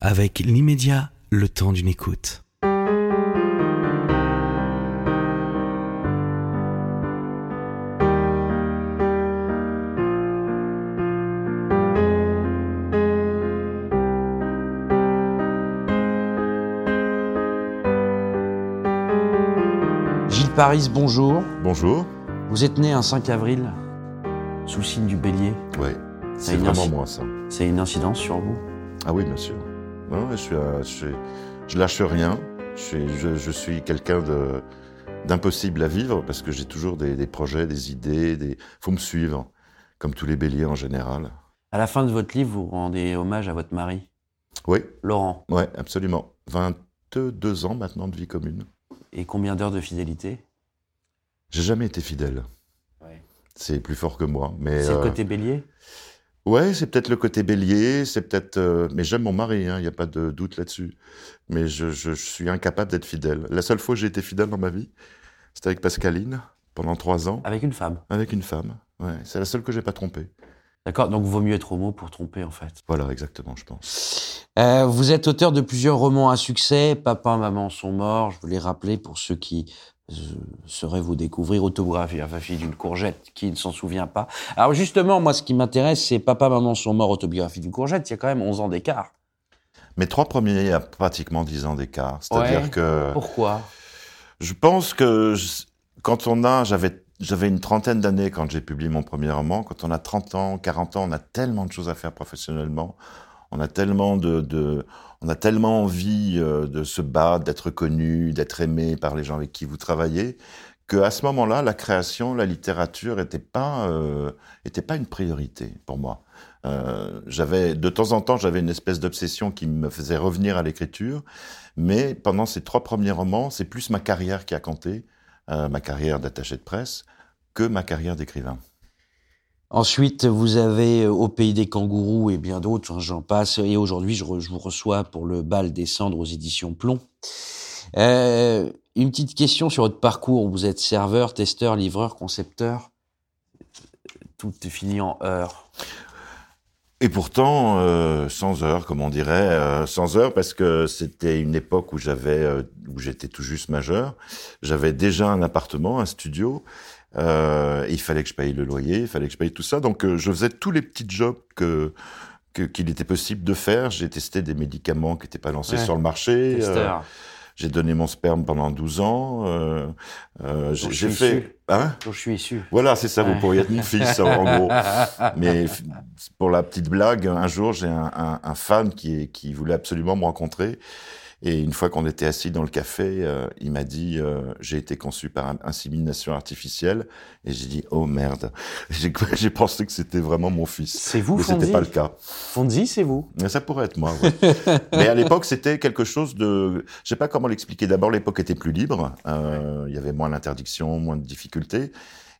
avec l'immédiat, le temps d'une écoute. Gilles Paris, bonjour. Bonjour. Vous êtes né un 5 avril, sous le signe du bélier. Oui, Ça a c'est vraiment inci- moi ça. C'est une incidence sur vous? Ah oui, bien sûr. Je, suis, je, suis- je lâche rien. Je suis, je, je suis quelqu'un de d'impossible à vivre parce que j'ai toujours des, des projets, des idées. Des... faut me suivre, comme tous les béliers en général. À la fin de votre livre, vous rendez hommage à votre mari, Oui, Laurent. ouais, absolument. 22 ans maintenant de vie commune. Et combien d'heures de fidélité? J'ai jamais été fidèle. Ouais. C'est plus fort que moi. Mais C'est le euh, côté bélier? Ouais, c'est peut-être le côté bélier, c'est peut-être. euh, Mais j'aime mon mari, il n'y a pas de doute là-dessus. Mais je, je- je suis incapable d'être fidèle. La seule fois que j'ai été fidèle dans ma vie, c'était avec Pascaline, pendant trois ans, Avec une femme. avec une femme. Ouais, c'est la seule que j'ai pas trompée. D'accord, donc vaut mieux être homo pour tromper en fait. Voilà, exactement, je pense. Euh, vous êtes auteur de plusieurs romans à succès. Papa, maman sont morts. Je voulais rappeler pour ceux qui sauraient vous découvrir. Autobiographie, la fille d'une courgette, qui ne s'en souvient pas. Alors justement, moi, ce qui m'intéresse, c'est Papa, maman sont morts. Autobiographie d'une courgette. Il y a quand même 11 ans d'écart. Mes trois premiers, il y a pratiquement dix ans d'écart. C'est-à-dire Ouais. que Pourquoi? je pense que je- quand on a, j'avais, j'avais une trentaine d'années quand j'ai publié mon premier roman. Quand on a 30 ans, 40 ans, on a tellement de choses à faire professionnellement. On a tellement de, on a tellement envie euh, de se battre, d'être connu, d'être aimé par les gens avec qui vous travaillez, que à ce moment-là, la création, la littérature était pas, euh, pas une priorité pour moi. Euh, j'avais de temps en temps, j'avais une espèce d'obsession qui me faisait revenir à l'écriture, mais pendant ces trois premiers romans, c'est plus ma carrière qui a compté, ma carrière d'attaché de presse, que ma carrière d'écrivain. Ensuite, vous avez euh, Au pays des kangourous et bien d'autres, hein, j'en passe. Et aujourd'hui, je, vous reçois pour le bal des cendres aux éditions Plomb. Euh, une petite question sur votre parcours. Vous êtes serveur, testeur, livreur, concepteur. Tout est fini en heure. Et pourtant, euh, sans heure, comme on dirait, sans heure, parce que c'était une époque où j'avais, où j'étais tout juste majeur. J'avais déjà un appartement, un studio. Euh, il fallait que je paye le loyer, il fallait que je paye tout ça. Donc, euh, je faisais tous les petits jobs que qu'il était possible de faire. J'ai testé des médicaments qui n'étaient pas lancés Ouais. sur le marché. Euh, j'ai donné mon sperme pendant 12 ans. Euh, euh, j'ai je j'ai suis fait. issu. Hein dont je suis issu. voilà, c'est ça, Ouais. vous pourriez être mon fils, en gros. Mais pour la petite blague, un jour, j'ai un, un- un fan qui, est- qui voulait absolument me rencontrer. Et une fois qu'on était assis dans le café, euh, il m'a dit euh, J'ai été conçu par insémination artificielle. Et j'ai dit Oh merde. J'ai pensé que c'était vraiment mon fils. C'est vous, Mais c'était pas le cas. Fonzie, c'est vous. Mais ça pourrait être moi. ouais. Mais à l'époque, c'était quelque chose de. Je sais pas comment l'expliquer. D'abord, l'époque était plus libre. Euh, Il y avait moins d'interdictions, moins de difficultés.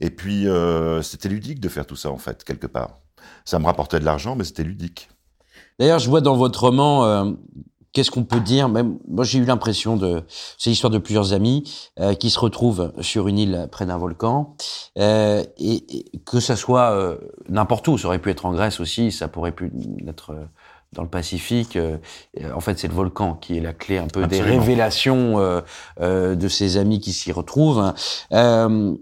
Et puis, euh, c'était ludique de faire tout ça, en fait, quelque part. Ça me rapportait de l'argent, mais c'était ludique. D'ailleurs, je vois dans votre roman, euh, qu'est-ce qu'on peut dire? Même moi, j'ai eu l'impression de, c'est l'histoire de plusieurs amis euh, qui se retrouvent sur une île près d'un volcan, euh, et, et que ça soit euh, n'importe où, ça aurait pu être en Grèce aussi, ça pourrait pu être euh, dans le Pacifique. euh, en fait, c'est le volcan qui est la clé un peu des révélations euh, euh, de ces amis qui s'y retrouvent. Euh,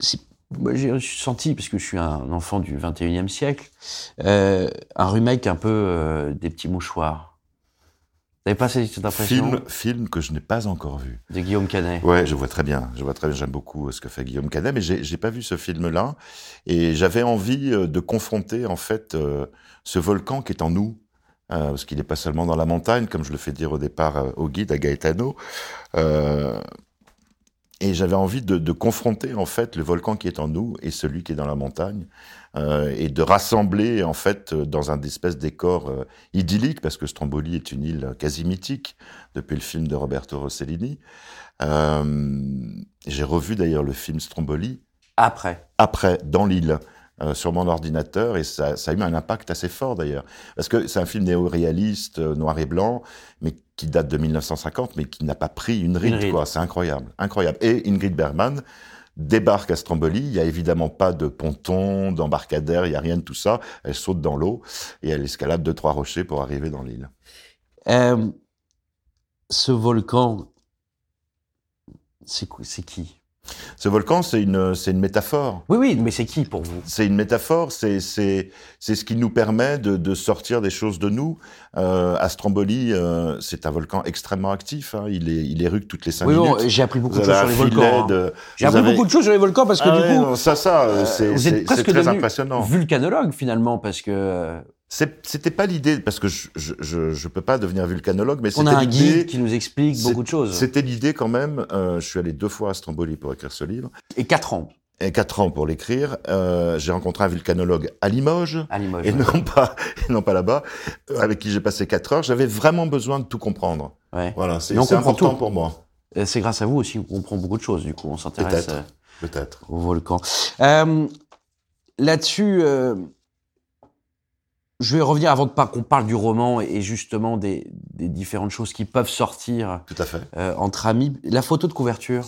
c'est- moi, j'ai senti, parce que je suis un enfant du 21e siècle, euh, un remake un peu euh, des petits mouchoirs. Pas cette cette impression Film, film que je n'ai pas encore vu. de Guillaume Canet Ouais, je vois très bien. Je vois très bien. J'aime beaucoup euh, ce que fait Guillaume Canet, mais j'ai pas vu ce film-là. Et j'avais envie euh, de confronter en fait euh, ce volcan qui est en nous, euh, parce qu'il n'est pas seulement dans la montagne, comme je le fais dire au départ euh, au guide à Gaetano. Et j'avais envie de, de confronter en fait le volcan qui est en nous et celui qui est dans la montagne, euh, et de rassembler en fait euh, dans un espèce décor euh, idyllique, parce que Stromboli est une île quasi mythique depuis le film de Roberto Rossellini. Euh, J'ai revu d'ailleurs le film Stromboli Après. après, dans l'île, euh, sur mon ordinateur, et ça, ça a eu un impact assez fort d'ailleurs. Parce que c'est un film néo-réaliste, euh, noir et blanc, mais qui date de 1950, mais qui n'a pas pris une ride, ride. quoi. C'est incroyable, incroyable. Et Ingrid Bergman débarque à Stromboli, il y a évidemment pas de ponton, d'embarcadère, il y a rien de tout ça. Elle saute dans l'eau et elle escalade deux, trois rochers pour arriver dans l'île. Euh, ce volcan, c'est qui? Ce volcan, c'est une, c'est une métaphore. Oui, oui, mais c'est qui pour vous? C'est une métaphore, c'est c'est c'est ce qui nous permet de, de sortir des choses de nous. Euh, à Stromboli, euh, c'est un volcan extrêmement actif. hein. Il est il éructe toutes les cinq Oui, minutes. bon, j'ai appris beaucoup Vous de choses sur les volcans. hein. J'ai appris avez- beaucoup de choses sur les volcans parce que Ah du coup, non, ça, ça, euh, euh, c'est c'est- c'est très devenu impressionnant. vulcanologue finalement parce que euh, C'est- C'était pas l'idée, parce que je, je, je, je peux pas devenir vulcanologue, mais on a c'était un guide qui nous explique beaucoup de choses. C'était l'idée quand même. euh, je suis allé deux fois à Stromboli pour écrire ce livre, Et quatre ans et quatre ans pour l'écrire. Euh, j'ai rencontré un vulcanologue à Limoges. à Limoges. Et non pas, et non pas là-bas, euh, avec qui j'ai passé quatre heures. J'avais vraiment besoin de tout comprendre. Ouais. Voilà, c'est important tout. pour moi, C'est grâce à vous aussi qu'on comprend beaucoup de choses. Du coup, on s'intéresse Peut-être. peut-être. au volcan. Euh, Là-dessus, je vais revenir avant qu'on parle du roman et justement des, des différentes choses qui peuvent sortir Tout à fait. euh, entre amis. La photo de couverture.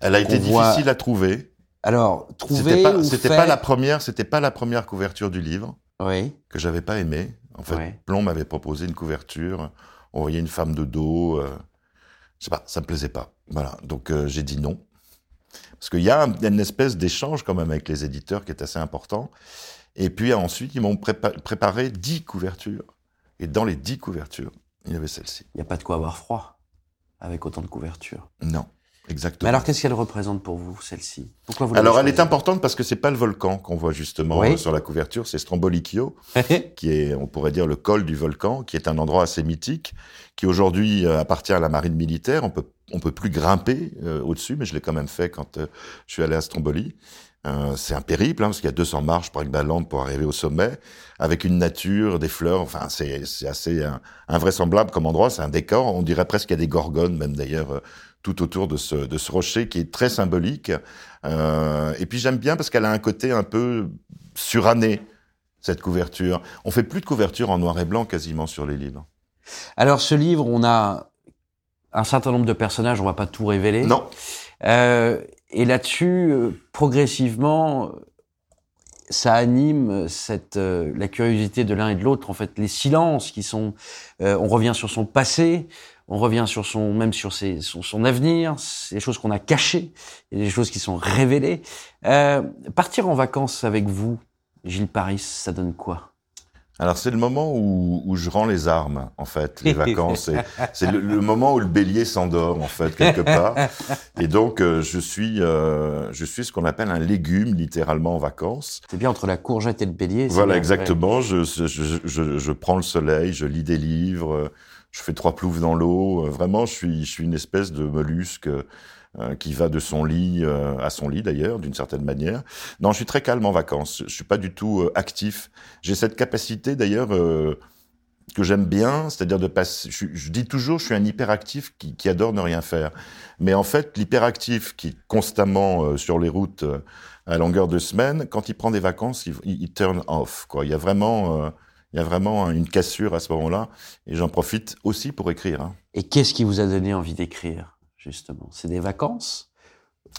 Elle a été voit- difficile à trouver. Alors, C'était trouver pas, c'était fait- pas la première, c'était pas la première couverture du livre Oui. que j'avais pas aimé. En fait. Plomb m'avait proposé une couverture. On voyait une femme de dos. euh, je sais pas, ça me plaisait pas. Voilà, donc euh, j'ai dit non. Parce qu'il y a un- une espèce d'échange quand même avec les éditeurs qui est assez important. Et puis ensuite, ils m'ont prépa- préparé dix couvertures. Et dans les dix couvertures, il y avait celle-ci. Il n'y a pas de quoi avoir froid avec autant de couverture. Non, exactement. Mais alors, qu'est-ce qu'elle représente pour vous, celle-ci? Pourquoi vous Alors, elle est importante parce que c'est pas le volcan qu'on voit justement Oui. sur la couverture, c'est Strombolichio, qui est, on pourrait dire, le col du volcan, qui est un endroit assez mythique, qui aujourd'hui euh, appartient à la marine militaire. On peut, on peut plus grimper euh, au-dessus, mais je l'ai quand même fait quand euh, je suis allé à Stromboli. Euh, c'est un périple, hein, parce qu'il y a 200 marches par Igbalande pour arriver au sommet, avec une nature, des fleurs. Enfin, c'est assez invraisemblable comme endroit. C'est un décor. On dirait presque qu'il y a des gorgones, même d'ailleurs, tout autour de ce, de ce rocher qui est très symbolique. Euh, et puis j'aime bien parce qu'elle a un côté un peu suranné, cette couverture. On fait plus de couverture en noir et blanc quasiment sur les livres. Alors, ce livre, on a un certain nombre de personnages, on va pas tout révéler. Non, Euh, et là-dessus, euh, progressivement, ça anime cette euh, la curiosité de l'un et de l'autre. En fait, les silences qui sont, euh, on revient sur son passé, on revient sur son même sur ses, son, son avenir, des choses qu'on a cachées, et des choses qui sont révélées. Euh, partir en vacances avec vous, Gilles Paris, ça donne quoi? Alors c'est le moment où, où je rends les armes, en fait, les vacances. C'est- le, le moment où le bélier s'endort, en fait, quelque part. Et donc euh, je suis, euh, je suis ce qu'on appelle un légume, littéralement en vacances. C'est bien entre la courgette et le bélier. Voilà, exactement. Je, je, je, je, prends le soleil, je lis des livres, je fais trois ploufs dans l'eau. Euh, Vraiment, je suis, une espèce de mollusque euh, qui va de son lit euh, à son lit, d'ailleurs, d'une certaine manière. Non, je suis très calme en vacances. Je suis pas du tout actif. J'ai cette capacité, d'ailleurs, que j'aime bien, c'est-à-dire de passer. Je, dis toujours, je suis un hyperactif qui, adore ne rien faire. Mais en fait, l'hyperactif qui est constamment sur les routes à longueur de semaine, quand il prend des vacances, il, il, turn off. Il y a vraiment, il y a vraiment une cassure à ce moment-là, et j'en profite aussi pour écrire. Hein. Et qu'est-ce qui vous a donné envie d'écrire, justement? C'est des vacances?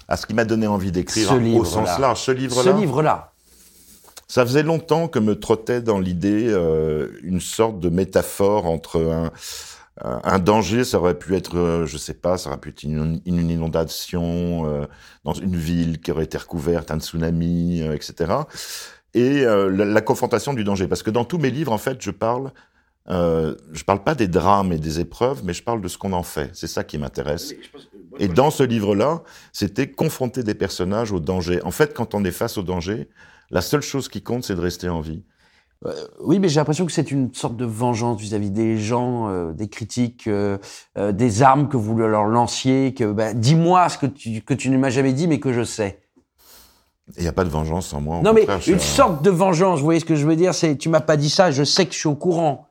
À ce qui m'a donné envie d'écrire hein, au livre-là. sens large, ce Ce livre-là. livre-là. Ça faisait longtemps que me trottait dans l'idée euh, une sorte de métaphore entre un, danger, ça aurait pu être, euh, je sais pas, ça aurait pu être une, une inondation euh, dans une ville qui aurait été recouverte, un tsunami, euh, etc. Et euh, la, la confrontation du danger, parce que dans tous mes livres, en fait, je parle, euh, je parle pas des drames et des épreuves, mais je parle de ce qu'on en fait. C'est ça qui m'intéresse. Et dans ce livre-là, c'était confronter des personnages au danger. En fait, quand on est face au danger, la seule chose qui compte, c'est de rester en vie. Euh, oui, mais j'ai l'impression que c'est une sorte de vengeance vis-à-vis des gens, euh, des critiques, euh, euh, des armes que vous leur lanciez. Que bah, dis-moi ce que tu que tu ne m'as jamais dit, mais que je sais. Il n'y a pas de vengeance en moi. non, mais une un- sorte de vengeance. Vous voyez ce que je veux dire C'est tu m'as pas dit ça. Je sais que je suis au courant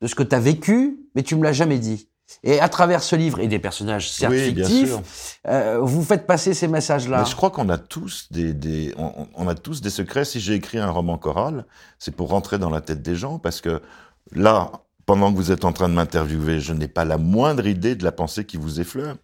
de ce que tu as vécu, mais tu me l'as jamais dit. Et à travers ce livre et des personnages certes Oui, fictifs, euh, vous faites passer ces messages-là. Je crois qu'on a tous des, des on, on a tous des secrets. Si j'ai écrit un roman choral, c'est pour rentrer dans la tête des gens parce que là, pendant que vous êtes en train de m'interviewer, je n'ai pas la moindre idée de la pensée qui vous effleure.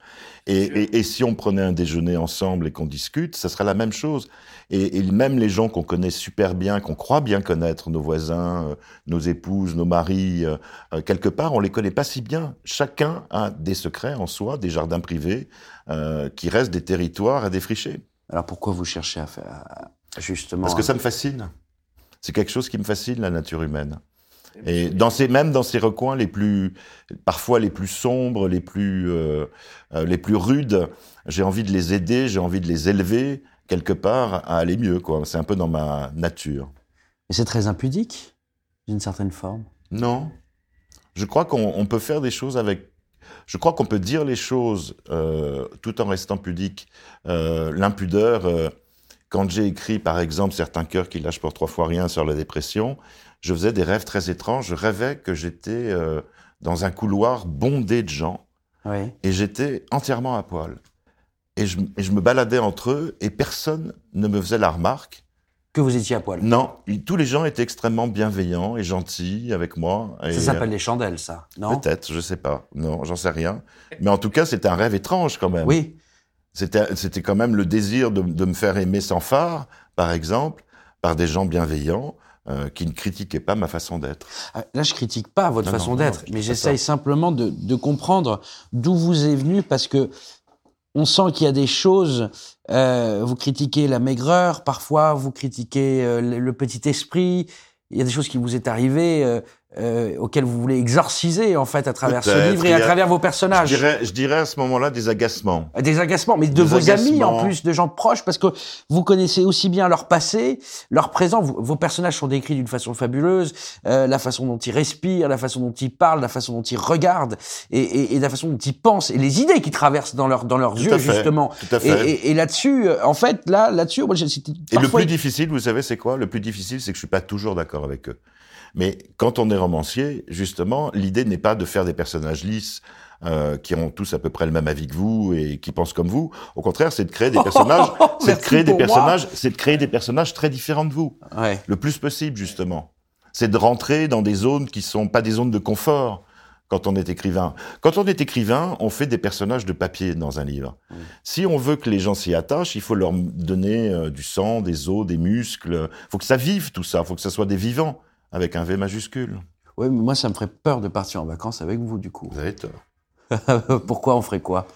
Et, et, et si on prenait un déjeuner ensemble et qu'on discute, ça serait la même chose. Et, et même les gens qu'on connaît super bien, qu'on croit bien connaître, nos voisins, euh, nos épouses, nos maris, euh, euh, quelque part, on les connaît pas si bien. Chacun a des secrets en soi, des jardins privés, qui restent des territoires à défricher. Alors pourquoi vous cherchez à faire justement Parce que ça me fascine. C'est quelque chose qui me fascine, la nature humaine. Et dans ces, même dans ces recoins les plus, parfois les plus sombres, les plus, euh, les plus rudes, j'ai envie de les aider, j'ai envie de les élever quelque part à aller mieux. Quoi. C'est un peu dans ma nature. Et c'est très impudique, d'une certaine forme? Non, je crois qu'on peut faire des choses avec. Je crois qu'on peut dire les choses euh, tout en restant pudique. Euh, L'impudeur. Euh, quand j'ai écrit, par exemple, certains cœurs qui lâchent pour trois fois rien sur la dépression, je faisais des rêves très étranges. Je rêvais que j'étais euh, dans un couloir bondé de gens. Oui. Et j'étais entièrement à poil. Et je, et je, me baladais entre eux et personne ne me faisait la remarque. Que vous étiez à poil Non, tous les gens étaient extrêmement bienveillants et gentils avec moi. Et ça s'appelle les chandelles, ça, non? Peut-être, je sais pas. Non, j'en sais rien. Mais en tout cas, c'était un rêve étrange quand même. Oui. C'était, c'était quand même le désir de, de me faire aimer sans phare, par exemple, par des gens bienveillants. Euh, qui ne critiquaient pas ma façon d'être. Là, je critique pas votre non, façon d'être, mais j'essaye simplement de, de comprendre d'où vous est venu, parce que on sent qu'il y a des choses. Euh, vous critiquez la maigreur, parfois vous critiquez euh, le, le, petit esprit. Il y a des choses qui vous est arrivées euh, euh, auxquelles vous voulez exorciser en fait à travers ce livre et à travers vos personnages. Je dirais, je dirais à ce moment-là des agacements. Des agacements, mais de Des vos amis en plus, de gens proches, parce que vous connaissez aussi bien leur passé, leur présent. Vous- vos personnages sont décrits d'une façon fabuleuse, euh, la façon dont ils respirent, la façon dont ils parlent, la façon dont ils regardent, et, et, et la façon dont ils pensent, et les idées qui traversent dans, leur, dans leurs Tout yeux fait, justement. tout à fait. et, et là-dessus, euh, en fait, là, là-dessus, moi, j'ai- c'était Et le plus difficile, vous savez, c'est quoi? Le plus difficile, c'est que je suis pas toujours d'accord avec eux. Mais quand on est romancier, justement, l'idée n'est pas de faire des personnages lisses euh, qui ont tous à peu près le même avis que vous et qui pensent comme vous. Au contraire, c'est de créer des personnages, c'est de créer des personnages, c'est de créer des personnages très différents de vous, Ouais. le plus possible justement. C'est de rentrer dans des zones qui sont pas des zones de confort quand on est écrivain. Quand on est écrivain, on fait des personnages de papier dans un livre. Si on veut que les gens s'y attachent, il faut leur donner euh, du sang, des os, des muscles. Il faut que ça vive tout ça. Il faut que ça soit des vivants avec un V majuscule. Ouais, mais moi, ça me ferait peur de partir en vacances avec vous, du coup. Vous avez tort. Pourquoi on ferait quoi?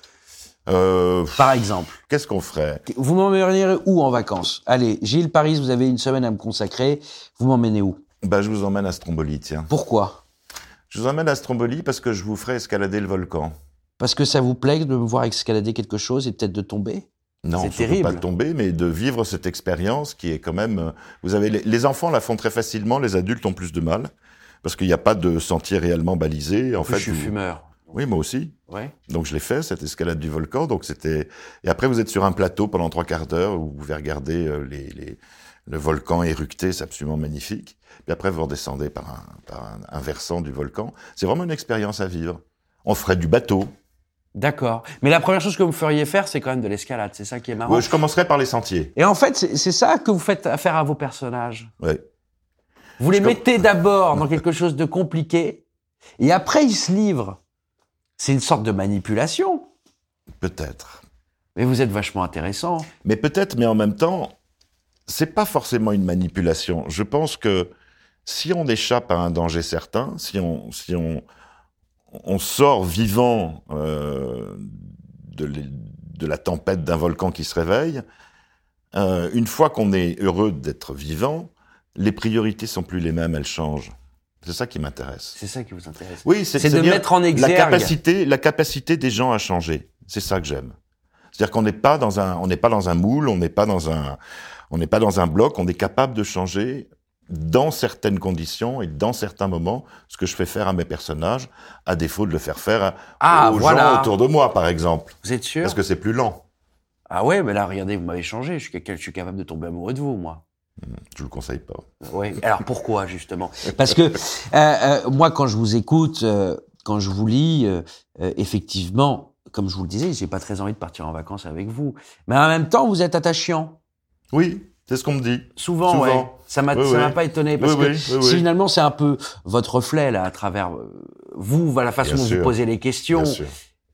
Euh, Par exemple, Qu'est-ce qu'on ferait? Vous m'emmènerez où en vacances? Allez, Gilles Paris, vous avez une semaine à me consacrer. Vous m'emmenez où? Bah, Je vous emmène à Stromboli, tiens. Pourquoi? Je vous emmène à Stromboli parce que je vous ferai escalader le volcan. Parce que ça vous plaît de me voir escalader quelque chose et peut-être de tomber? Non, C'est terrible. pas de tomber, mais de vivre cette expérience qui est quand même. euh, Vous avez les, les enfants la font très facilement, les adultes ont plus de mal parce qu'il n'y a pas de sentier réellement balisé. En En fait, je suis vous- fumeur. oui, moi aussi. Ouais. Donc je l'ai fait cette escalade du volcan. Donc c'était. Et après vous êtes sur un plateau pendant trois quarts d'heure où vous pouvez regarder euh, les, les- le volcan éructer, c'est absolument magnifique. Puis après vous redescendez par un, par un, un versant du volcan. C'est vraiment une expérience à vivre. On ferait du bateau. D'accord. Mais la première chose que vous feriez faire, c'est quand même de l'escalade. C'est ça qui est marrant. Ouais, je commencerai par les sentiers. Et en fait, c'est ça que vous faites affaire à vos personnages. Ouais. Vous les Je com- mettez d'abord dans quelque chose de compliqué, et après ils se livrent. C'est une sorte de manipulation. Peut-être. Mais vous êtes vachement intéressant. Mais peut-être, mais en même temps, c'est pas forcément une manipulation. Je pense que si on échappe à un danger certain, si on, si on, on sort vivant euh, de, la tempête d'un volcan qui se réveille, euh, une fois qu'on est heureux d'être vivant, les priorités sont plus les mêmes, elles changent. C'est ça qui m'intéresse. C'est ça qui vous intéresse. Oui, c'est de mettre en la exergue. capacité, la capacité des gens à changer. C'est ça que j'aime. C'est-à-dire qu'on n'est pas dans un, on n'est pas dans un moule, on n'est pas dans un, on n'est pas dans un bloc. On est capable de changer dans certaines conditions et dans certains moments, ce que je fais faire à mes personnages, à défaut de le faire faire à- Ah, aux voilà. gens autour de moi, par exemple, Vous êtes sûr? Parce que c'est plus lent. Ah ouais, mais là, regardez, vous m'avez changé. Je suis, quelqu'un- je suis capable de tomber amoureux de vous, moi. Je le conseille pas. Oui. Alors pourquoi justement? Parce que euh, euh, moi, quand je vous écoute, euh, quand je vous lis, effectivement, comme je vous le disais, j'ai pas très envie de partir en vacances avec vous. Mais en même temps, vous êtes attachant. Oui, C'est ce qu'on me dit. Souvent, Souvent. ouais. Ça m'a, Oui, ça m'a oui. pas étonné parce Oui, que finalement c'est un peu votre reflet là à travers euh, vous, la façon Bien dont vous posez les questions. Bien sûr.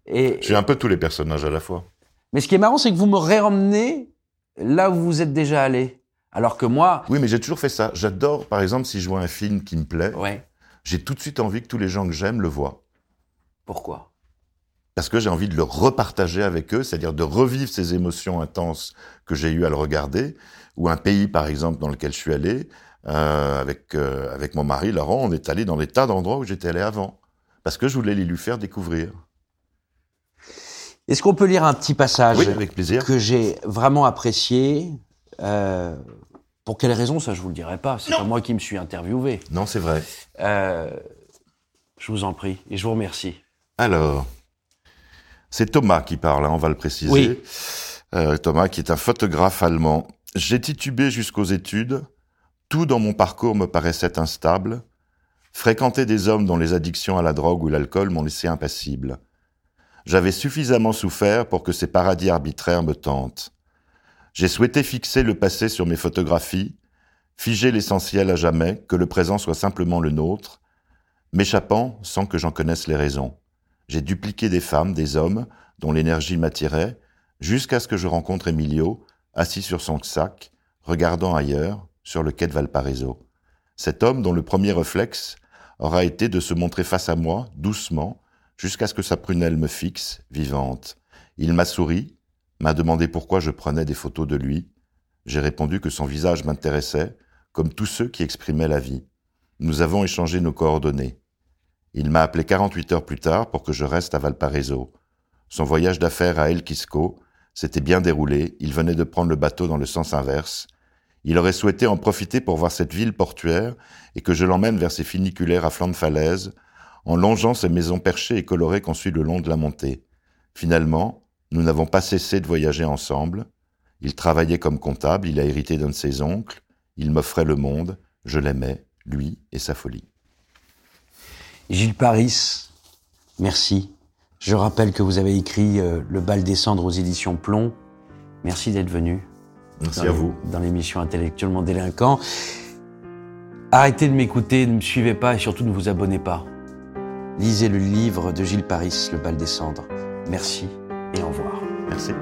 Et suis un peu tous les personnages à la fois. mais ce qui est marrant, c'est que vous me ré-ramenez là où vous êtes déjà allé, alors que moi, Oui, mais j'ai toujours fait ça. J'adore, par exemple, si je vois un film qui me plaît, ouais. j'ai tout de suite envie que tous les gens que j'aime le voient. Pourquoi? Parce que j'ai envie de le repartager avec eux, c'est-à-dire de revivre ces émotions intenses que j'ai eues à le regarder, ou un pays, par exemple, dans lequel je suis allé, euh, avec, euh, avec mon mari, Laurent, on est allé dans des tas d'endroits où j'étais allé avant. Parce que je voulais les lui faire découvrir. Est-ce qu'on peut lire un petit passage Oui, avec plaisir. que j'ai vraiment apprécié euh, Pour quelle raison Ça, je vous le dirai pas. C'est pas moi qui me suis interviewé. Non, c'est vrai. Je vous en prie et je vous remercie. Alors, c'est Thomas qui parle, hein, on va le préciser. Oui. Euh, Thomas qui est un photographe allemand. J'ai titubé jusqu'aux études. Tout dans mon parcours me paraissait instable. Fréquenter des hommes dont les addictions à la drogue ou l'alcool m'ont laissé impassible. J'avais suffisamment souffert pour que ces paradis arbitraires me tentent. J'ai souhaité fixer le passé sur mes photographies, figer l'essentiel à jamais, que le présent soit simplement le nôtre, m'échappant sans que j'en connaisse les raisons. J'ai dupliqué des femmes, des hommes, dont l'énergie m'attirait, jusqu'à ce que je rencontre Emilio, assis sur son sac, regardant ailleurs, sur le quai de Valparaiso. Cet homme dont le premier réflexe aura été de se montrer face à moi, doucement, jusqu'à ce que sa prunelle me fixe, vivante. Il m'a souri, m'a demandé pourquoi je prenais des photos de lui. J'ai répondu que son visage m'intéressait, comme tous ceux qui exprimaient la vie. Nous avons échangé nos coordonnées. Il m'a appelé 48 heures plus tard pour que je reste à Valparaiso. Son voyage d'affaires à El Quisco s'était bien déroulé, il venait de prendre le bateau dans le sens inverse. Il aurait souhaité en profiter pour voir cette ville portuaire et que je l'emmène vers ses funiculaires à flanc de falaise, en longeant ces maisons perchées et colorées qu'on suit le long de la montée. Finalement, nous n'avons pas cessé de voyager ensemble. Il travaillait comme comptable, il a hérité d'un de ses oncles, il m'offrait le monde, je l'aimais, lui et sa folie. Gilles Paris, merci. Je rappelle que vous avez écrit euh, Le bal des cendres aux éditions Plomb. Merci d'être venu. Merci à vous. Dans l'émission Intellectuellement délinquant. Arrêtez de m'écouter, ne me suivez pas et surtout ne vous abonnez pas. Lisez le livre de Gilles Paris, Le bal des cendres. Merci et au revoir. Merci.